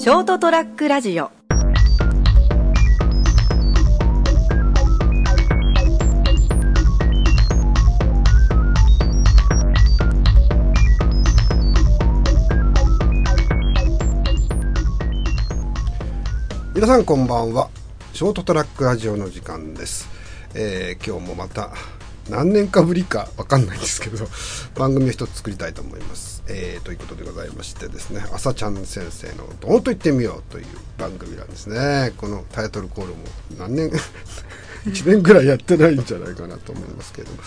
ショートトラックラジオ。皆さんこんばんは。ショートトラックラジオの時間です、えー今日もまた何年かぶりかわかんないんですけど 番組を一つ作りたいと思います、えーということでございましてですね朝ちゃん先生の「どんと言ってみよう」という番組なんですね。このタイトルコールも何年 1年ぐらいやってないんじゃないかなと思いますけれど。も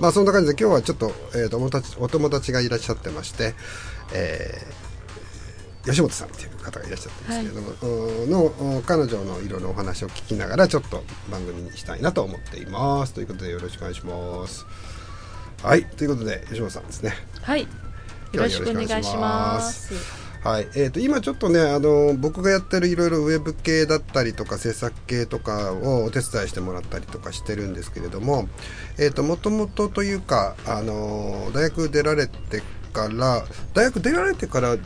まあそんな感じで今日はちょっと,、えーとお友達お友達がいらっしゃってまして、えー吉本さんっていう方がいらっしゃってますけれども、うん。の彼女のいろいろお話を聞きながらちょっと番組にしたいなと思っていますということでよろしくお願いしますはいということで吉本さん。ですねはい。よろしくお願いします。はいえー、と今ちょっとねあの僕がやってるいろいろウェブ系だったりとか制作系とかをお手伝いしてもらったりとかしてるん。ですけれどもえーともともとというかあの大学出られてから大学出られてから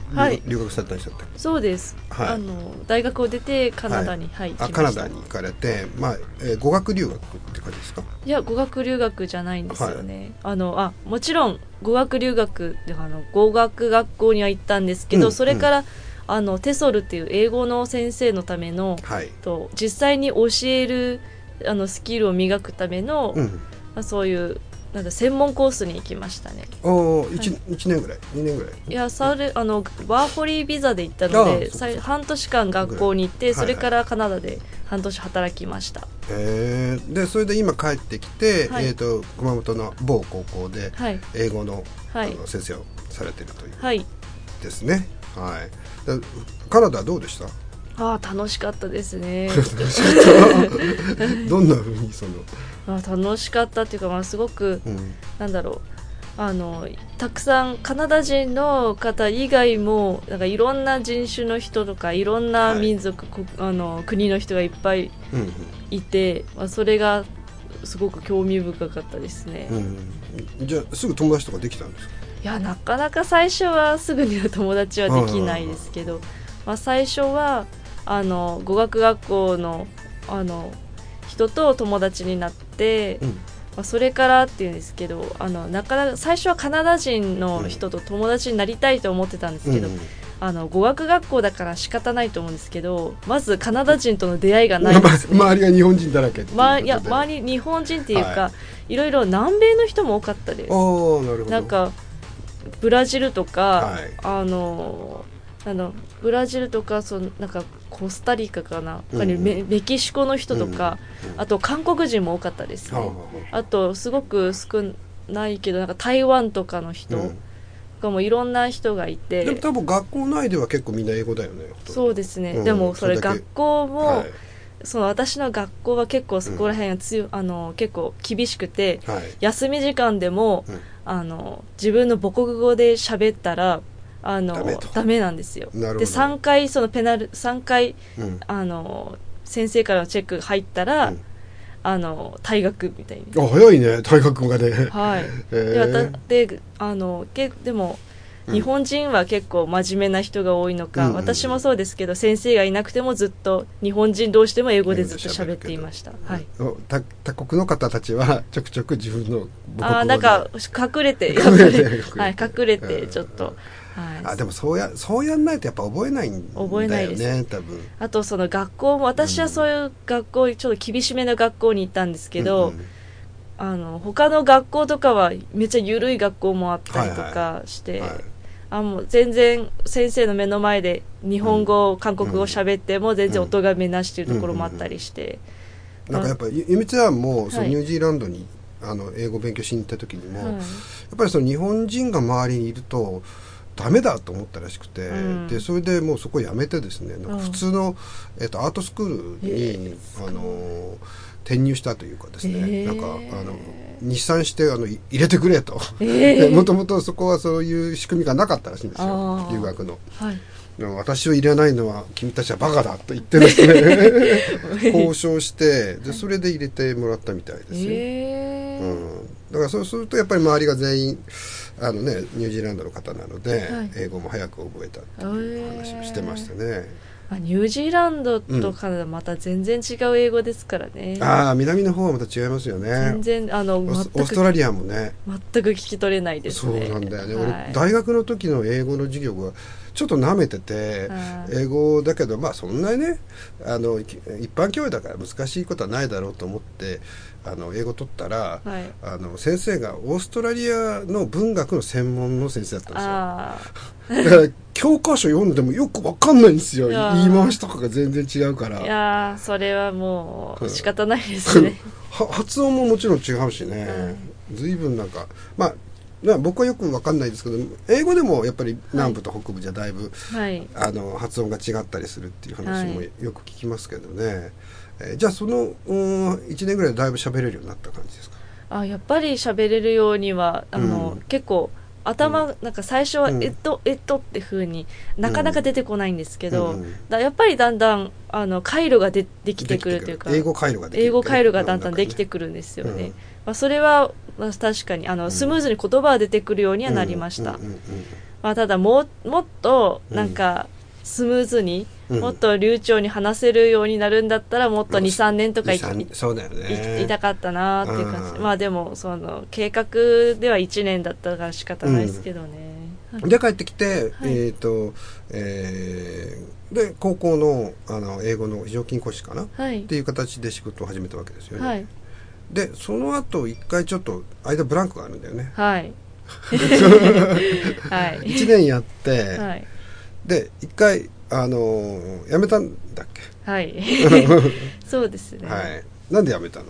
留,、学されたんでしたっけ？そうです。はい。あの大学を出てカナダに、はい、あ行きました。カナダに行かれて、まあえー語学留学って感じですか？いや語学留学じゃないんですよね。あのあもちろん語学留学であの語学学校には行ったんですけど、うん。それから、あのテソルっていう英語の先生のためのはい、と実際に教えるあのスキルを磨くための、うん、まあ、そういうなんだ専門コースに行きましたね。おー一一年ぐらい？2年ぐらい？いやそれあのワーホリービザで行ったので半年間学校に行ってはいそれからカナダで半年働きました。えー、でそれで今帰ってきて、はい。えー、と熊本の某高校ではい。英語の,、はい。あの先生をされてるというはい。ですね。はい。でカナダはどうでした？ああ楽しかったですね。どんなふうにその、ああ楽しかったっていうか、まあ、すごくうん、なんだろう。あのたくさんカナダ人の方以外もなんかいろんな人種の人とかいろんな民族、こあの国の人がいっぱいうんいて、まあ、それがすごく興味深かったですね、うんうん。じゃあすぐ友達とかできたんですか？いやなかなか最初はすぐには友達はできないですけど、まあ、最初はあの語学学校のあの人と友達になって、うん。まあ、それからっていうんですけどあのなかなか最初はカナダ人の人と友達になりたいと思ってたんですけど、うんあの語学学校だから仕方ないと思うんですけどまずカナダ人との出会いがないんですね。ま周りが日本人だらけまあ、いや周り日本人っていうか、、はい。ろいろ南米の人も多かったです。なるほど。なんかブラジルとか、はい。あのあのブラジルとかそのなんかコスタリカかな、うんメメキシコの人とか、うんうんあと韓国人も多かったですね、はあはあとすごく少ないけどなんか台湾とかの人かもいろんな人がいて、でも多分学校内では結構みんな英語だよねそうですね、うん。でもそれ学校も、はい。その私の学校は結構そこら辺が強い、あの結構厳しくてはい。休み時間でも、うん。あの自分の母国語で喋ったらあのダメなんですよ。で3回そのペナル3回うん。あの先生からのチェック入ったら、うん。あの退学みたいに。あ早いね。大学がねはい。えー。でわたであのけでもうん日本人は結構真面目な人が多いのか、うんうん私もそうですけど先生がいなくてもずっと日本人同士でも英語でずっと喋っていました、はい、お他他国の方たちはちょくちょく自分の母国語であーなんか隠れて 隠れてやっぱりはい、隠れてちょっと、はい、あでもそうやそうやんないとやっぱ覚えないんだよね覚えないです。多分。あとその学校も私はそういう学校ちょっと厳しめの学校に行ったんですけど、うんうん。あの他の学校とかはめっちゃ緩い学校もあったりとかして、はいあもう全然先生の目の前で日本語、韓国語喋っても全然音がめなしてるところもあったりして、なんかやっぱゆゆみちゃんもそのはい。ニュージーランドにあの英語勉強しに行った時にも、はい。やっぱりその日本人が周りにいるとダメだと思ったらしくて、うん。でそれでもうそこ辞めてですねなんか普通の、えっとアートスクールへに、あの転入したというかですね、へー。なんかあの日産してあのい入れてくれと。えー。もともとそこはそういう仕組みがなかったらしいんですよ留学の。はい。私を入れないのは君たちはバカだと言ってですね。交渉してでそれで入れてもらったみたいですよ、えー。うん、だからそうするとやっぱり周りが全員あのねニュージーランドの方なので、はい。英語も早く覚えたっていう話をしてましたね、あニュージーランドとカナダまた全然違う英語ですからね、ああ南の方はまた違いますよね。全然あのオース全くオーストラリアもね。全く聞き取れないですそうねなんだよね、はい。俺大学の時の英語の授業がちょっと舐めててはい英語だけどまあそんなにねあのい一般教養だから難しいことはないだろうと思ってあの英語取ったら、はい。あの先生がオーストラリアの文学の専門の先生だったんですよ。あ だから教科書読んでもよくわかんないんですよ。言い回しとかが全然違うから。あいやーそれはもう仕方ないですね。は発音ももちろん違うしね、随分なんかまあまあ僕はよくわかんないですけど英語でもやっぱり南部と北部じゃだいぶ、はい。あの発音が違ったりするっていう話もはい。よく聞きますけどね、えーじゃあそのうん1年ぐらいでだいぶ喋れるようになった感じですか？あやっぱり喋れるようにはあの、うん。結構頭、なんか最初は「うん。えっと、えっと」って風になかなか出てこないんですけど、うんだやっぱりだんだんあの回路がでできてくるというか英語回路が英語回路がだんだんできてくくるんですよね、うんまあ、それは、まあ、確かにあのスムーズに言葉が出てくるようにはなりました、まあ、ただもうもっとなんかスムーズに、うん。もっと流暢に話せるようになるんだったらもっとうん23年とかい二三そうだよね。たかったなっていう感じ、うん。まあでもその計画では1年だったから仕方ないですけどね、はいで帰ってきて、はい。えっ、と、えーで高校のあの英語の非常勤講師かな、はい。っていう形で仕事を始めたわけですよね、はいでその後一回ちょっと間ブランクがあるんだよね。はい。はい。1年やって、はい。で一回あのー辞めたんだっけ、はい。そうですね、はい。なんで辞めたの？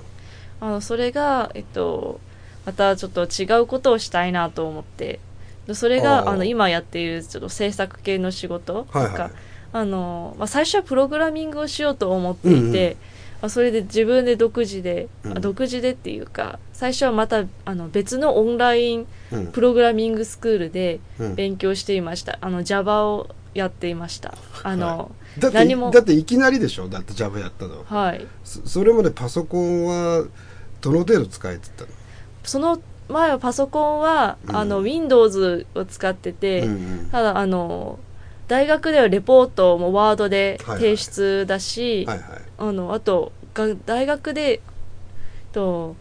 あのそれがえっとまたちょっと違うことをしたいなと思って。それがあの今やっているちょっと制作系の仕事とか、はいはい。あのまあ、最初はプログラミングをしようと思っていて、うんうんまあ、それで自分で独自で、うん。あ独自でっていうか最初はまたあの別のオンラインうん。プログラミングスクールでうん。勉強していました、あの Java をやっていました。あの、だって何も。だっていきなりでしょ？だって Java やったの。はい。そそれまでパソコンはどの程度使えてたの？その前はパソコンは、うん。あの Windows を使ってて、うんうん。ただあの大学ではレポートもワードではいはい。提出だし、はいはいあのあとが大学でと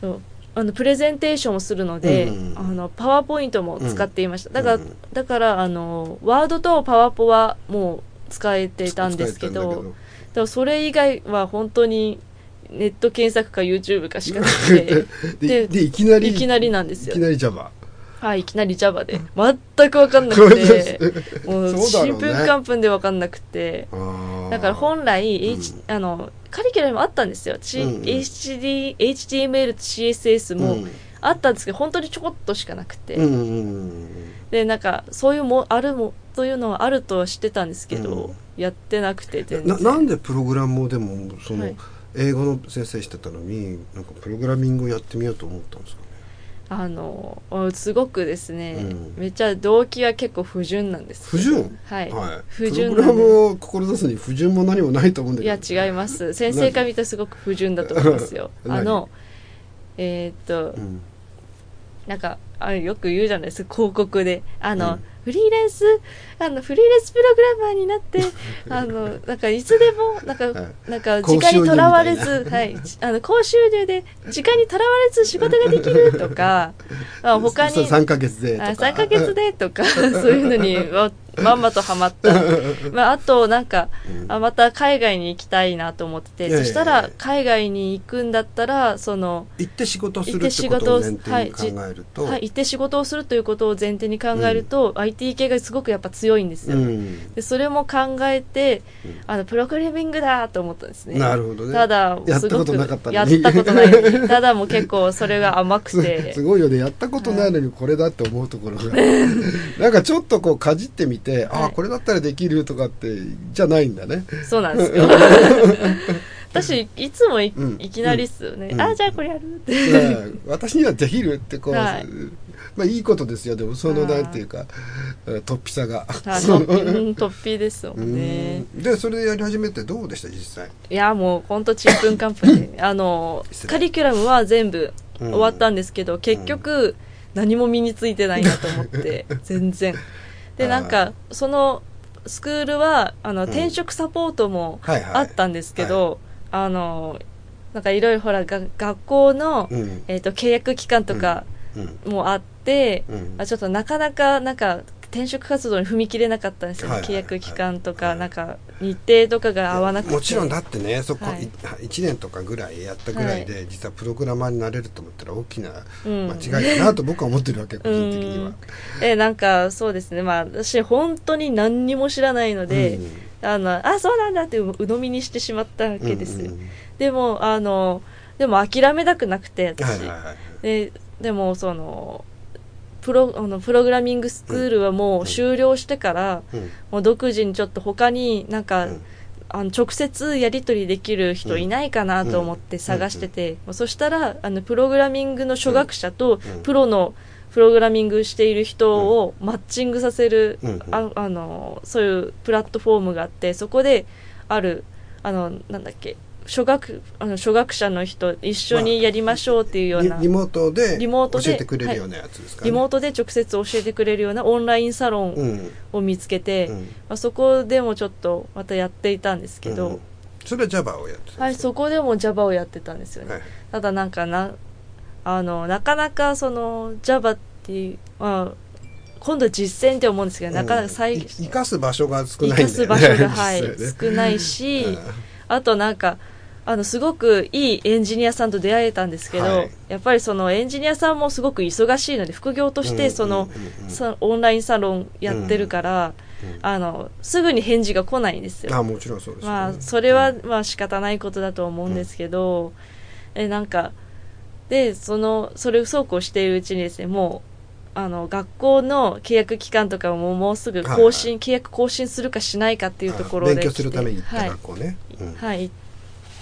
とあのプレゼンテーションをするので、うんあのパワーポイントも使っていました、だから、うんだからあのワードとパワポはもう使えていたんですけど使えてたんだだからそれ以外は本当にネット検索か YouTube かしかなくて。でででいきなり？いきなりなんですよ。いきなり Java はいいきなり Java で。全く分かんなくて。も うそうだろうね。ちんぷんかんぷんで分かんなくて。だから本来、あのカリキュラムもあったんですよ、ち HD HTML と CSS もうん。あったんですけど、本当にちょこっとしかなくて、でなんかそういうもあるもというのはあるとは知ってたんですけど、うん。やってなくて全然。ななんでプログラムをでもその、はい。英語の先生してたのになんかプログラミングをやってみようと思ったんですか？ねあのすごくですね、うん。めっちゃ動機は結構不純なんです不純？はい、はい、不純プログラムを志すに不純も何もないと思うんだいけどや違います。先生から見たらすごく不純だと思いますよ。何？あのえーっと、うん。なんかあよく言うじゃないですか広告で。あの、うんフリーランスあのフリーランスプログラマーになって あのなんかいつでもなんか、はい。なんか時間にとらわれず、はい、あの高収入で時間にとらわれず仕事ができるとか あ他にそう3ヶ月でとか。あ3ヶ月でとか そういうのにわまんまとハマった、まあ、あとなんか、うん。あまた海外に行きたいなと思ってて。そしたら海外に行くんだったらその行って仕事をする行っってことて仕事をを前提に考えると、はい、行って仕事をするということを前提に考えると、IT 系がすごくやっぱ強いんですよ、うん。でそれも考えて、うん。あのプログラミングだと思ったんですね。なるほどね。ただやったことなかったやったことない。ただもう結構それが甘くて。すごいよね。やったことないのにこれだって思うところが。なんかちょっとこうかじってみて、ああこれだったらできるとかってじゃないんだね。そうなんですよ。私いつもい,、うん。きなりっすよね、うん。あじゃあこれやる。ってうん。私にはできるってこう、はい。まあいいことですよ。でもそのはい。なんていうかうん突飛さが。あトッピうんトッピーですよね。うん。でそれでやり始めてどうでした実際？いやもうほんとちんぷんかんぷんで。あのカリキュラムは全部うん。終わったんですけど、結局何も身についてないなと思って。全然でなんかそのスクールはあのん。転職サポートもあったんですけど、あのなんかいろいろほらが学校の、うん。えー、と契約期間とかうん。もあって、うん。あちょっとなかなかなんか転職活動に踏み切れなかったんですよね、はいはいはい。契約期間とか、はい。なんか日程とかが合わなくて。もちろんだってねそこ、はい。い1年とかぐらいやったぐらいで、実はプログラマーになれると思ったら大きなうん。間違いだなと僕は思ってるわけ、個人的には。えなんかそうですね。まあ私本当に何にも知らないので、うんあのあそうなんだってう鵜呑みにしてしまったわけです、うんうんでもあのでも諦めたくなくて私、はいはいはい。ででもそのプロあのプログラミングスクールはもう終了してから、うん。もう独自にちょっと他になんか、うん。あの直接やり取りできる人いないかなと思って探してて、そしたらあのプログラミングの初学者とうん。プロのプログラミングしている人をマッチングさせる、うん。ああのそういうプラットフォームがあってそこであるあのなんだっけ初学あの初学者の人一緒にやりましょうっていうような、リリモートでリモートで教えてくれるようなやつですかね。リモートで直接教えてくれるようなオンラインサロンうん。を見つけて、うん。まあ、そこでもちょっとまたやっていたんですけど、うん。それは Java をやってたはい、そこでも Java をやってたんですよね、はい。ただなんかなあのなかなかその Java っていう、まあ、今度実践って思うんですけど、なかなか再うんい生かす場所が少生ないんだよね。かす場所が、はい、少ないし、うん。あとなんかあのすごくいいエンジニアさんと出会えたんですけど、はい。やっぱりそのエンジニアさんもすごく忙しいので副業としてその、オンラインサロンやってるから、うんあのすぐに返事が来ないんですよ。あもちろんそうですよね。まあそれはまあ仕方ないことだと思うんですけど、えなんかでそのそれそうこうしているうちにですねもうあの学校の契約期間とかももうすぐ更新、契約更新するかしないかっていうところであ勉強するために行ったはい学校ね、うん。はい、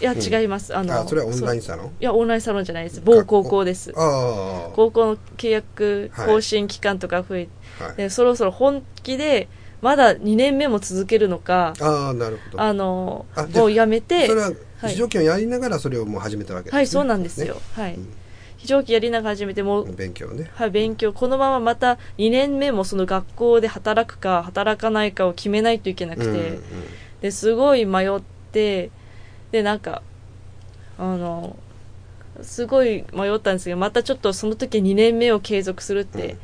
いやうん。違います、あのあそれはオンラインサロン？いやオンラインサロンじゃないです。某高校です高校の契約更新期間とか増えて、はそろそろ本気でまだ2年目も続けるのかああなるほど。あのもうやめてそれははい。非常勤をやりながらそれをもう始めたわけです、ね、はいそうなんですよ、はい。うん。非常勤やりながら始めてもう、勉強ね。はい、勉強。このまままた2年目もその学校で働くか働かないかを決めないといけなくて、ですごい迷ってでなんかあのすごい迷ったんですけどまたちょっとその時2年目を継続するって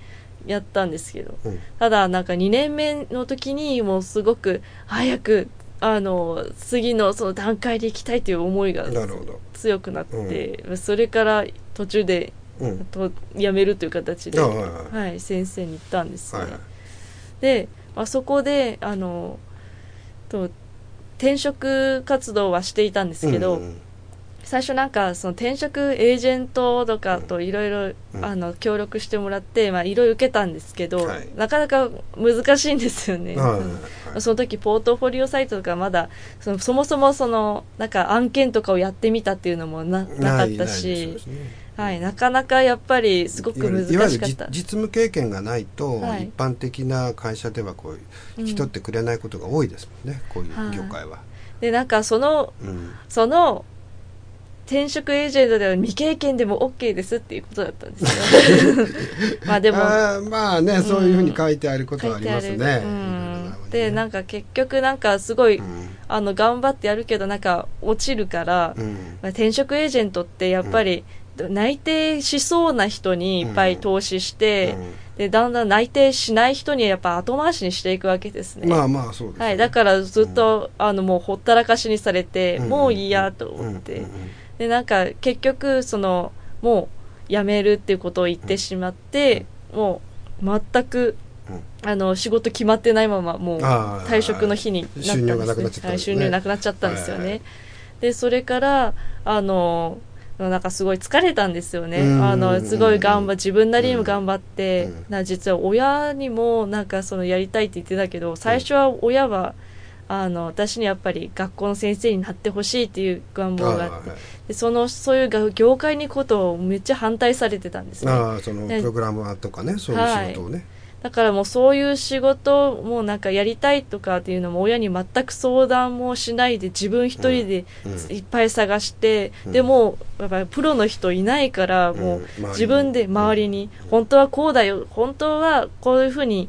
やったんですけど、うん。ただなんか2年目の時にもうすごく早くあの次のその段階で行きたいという思いが強くなって、それから途中でうん。と辞めるという形で、あはいはい。はい、先生に言ったんですね。はいはい。で、まあ、そこであのと転職活動はしていたんですけど、うんうん最初なんかその転職エージェントとかといろいろうん。あの協力してもらってまあいろいろ受けたんですけど、はい。なかなか難しいんですよね。はいその時ポートフォリオサイトとかまだそのそもそもそのなんか案件とかをやってみたっていうのもななかったしはい、なかなかやっぱりすごく難いわゆるじしかった。実務経験がないと、はい。一般的な会社ではこううん。引き取ってくれないことが多いですもんね、こういうはい。業界は、でなんかそのうん。その転職エージェントでは未経験でも OK ですっていうことだったんですよ。まあでもまあね、そういうふうに書いてあることはありますね、でなんか結局なんかすごい、うん。あの頑張ってやるけどなんか落ちるから、うん。まあ、転職エージェントってやっぱり、内定しそうな人にいっぱい投資して、でだんだん内定しない人にやっぱ後回しにしていくわけですね、まあまあそうですね、はい、だからずっと、あのもうほったらかしにされて、うん。もういいやと思って、でなんか結局そのもう辞めるっていうことを言ってしまって、もう全くあの仕事決まってないままもう退職の日になったんです、ね、収入がなくなっちゃったんはい、ですね。収入なくなっちゃったんですよね、でそれからあのなんかすごい疲れたんですよね。うん。あのすごい頑張自分なりにも頑張って、うん。な実は親にもなんかそのやりたいって言ってたけど最初は親はあの私にやっぱり学校の先生になってほしいっていう願望があってあでそのそういうが業界にことをめっちゃ反対されてたんですね。ーあーそのでプログラマーとかねそういう仕事をね、だからもうそういう仕事をもうなんかやりたいとかっていうのも親に全く相談もしないで自分一人でいっぱい探して、うん。でもやっぱりプロの人いないからもう自分で周りに本当はこうだよ本当はこういうふうに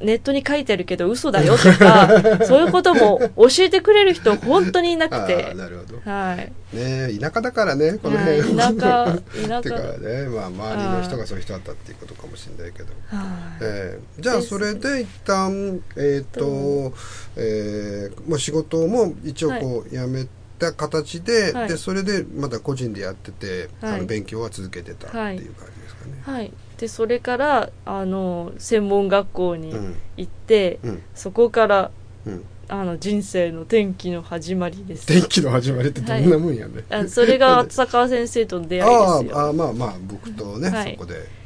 ネットに書いてあるけど嘘だよとか そういうことも教えてくれる人本当にいなあくて。ーなるほど。はい。ね田舎だからねこのは。い辺田舎 田てか舎ねまあ周りの人がそういう人だったっていうことかもしれないけど。はい。えーじゃあそれで一旦えっ、と、えーまあ、仕事も一応こう辞めた形で、はい。でそれでまだ個人でやってて、はい。あの勉強は続けてたっていう感じですかね。はい。でそれからあの専門学校にうん。行って、うん。そこからうん、あの人生の転機の始まりです。天気の始まりってどんなもんやね。あそれが浅川先生との出会いあですよ。ああまあまあ僕とね、はい。そこで、えー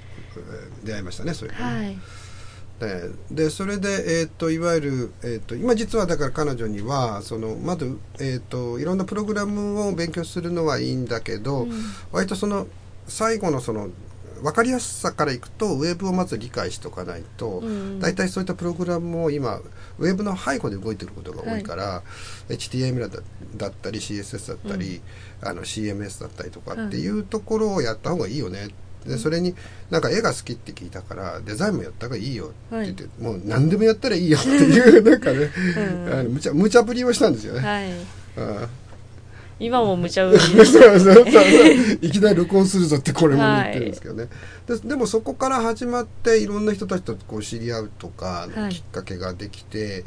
出会いましたねそれでね、はいででそれで、えー、といわゆる、えー、と今実はだから彼女にはそのまず、えー、といろんなプログラムを勉強するのはいいんだけど、うん。割とその最後のその分かりやすさからいくとウェブをまず理解しておかないと、うん。大体そういったプログラムも今ウェブの背後で動いてることが多いから、HTML だだったり CSS だったり、あの CMS だったりとかってい。うところをやった方がいいよねでそれになんか絵が好きって聞いたからデザインもやった方がいいよって言って、もう何でもやったらいいよっていう なんかね、うんあの無茶無茶ぶりをしたんですよね。はい。あ今も無茶ぶりそうです。そうそうそういきなり録音するぞってこれも言ってるんですけどね、ででもそこから始まっていろんな人たちとこう知り合うとかきっかけができて、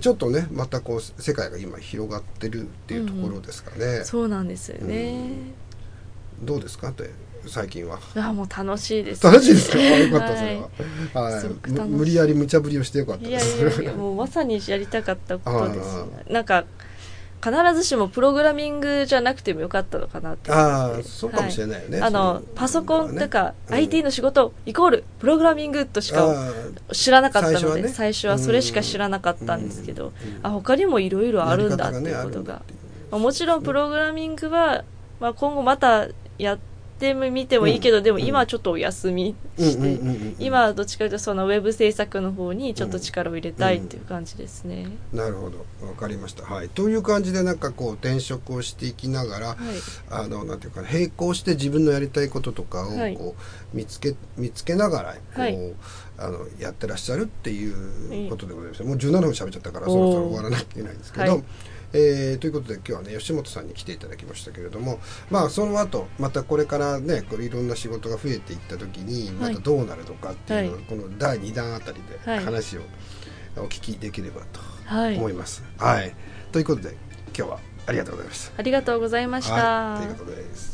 ちょっとねまたこう世界が今広がってるっていうところですかね、そうなんですよね、どうですか？って最近は。あもう楽しいです。楽しいですか？あよかったそれは、はい。すごく楽しい。む無理やり無茶ぶりをしてよかった。ですいやいや もうまさにやりたかったことです。あなんか必ずしもプログラミングじゃなくてもよかったのかなって。思ああそうかもしれないよね、あのそうパソコンとか、うん。IT の仕事イコールプログラミングとしか知らなかったので最初はね。最初はそれしか知らなかったんですけど、うん。あ他にもいろいろあるんだっていうことが。あるんだっていう。まあもちろんプログラミングは、まあ、今後またやってみてもいいけど、でも今はちょっとお休みして、うんうんうんうん今はどっちかというとそのウェブ制作の方にちょっと力を入れたいっていう感じですね、なるほど。わかりました。はい。という感じでなんかこう転職をしていきながら、はい。あのなんていうかな並行して自分のやりたいこととかをはい。こう見つけ見つけながらこう、はい。あのやってらっしゃるっていうことでございますもう17分喋っちゃったからそろそろ終わらなきゃいけないんですけど、はいえーということで今日はね吉本さんに来ていただきましたけれどもまあその後またこれからねこれいろんな仕事が増えていった時にまたどうなるのかっていうのを、はい。この第2弾あたりではい。話をお聞きできればとはい。思います。はい、ということで今日はありがとうございました。ありがとうございました、はい、ということです。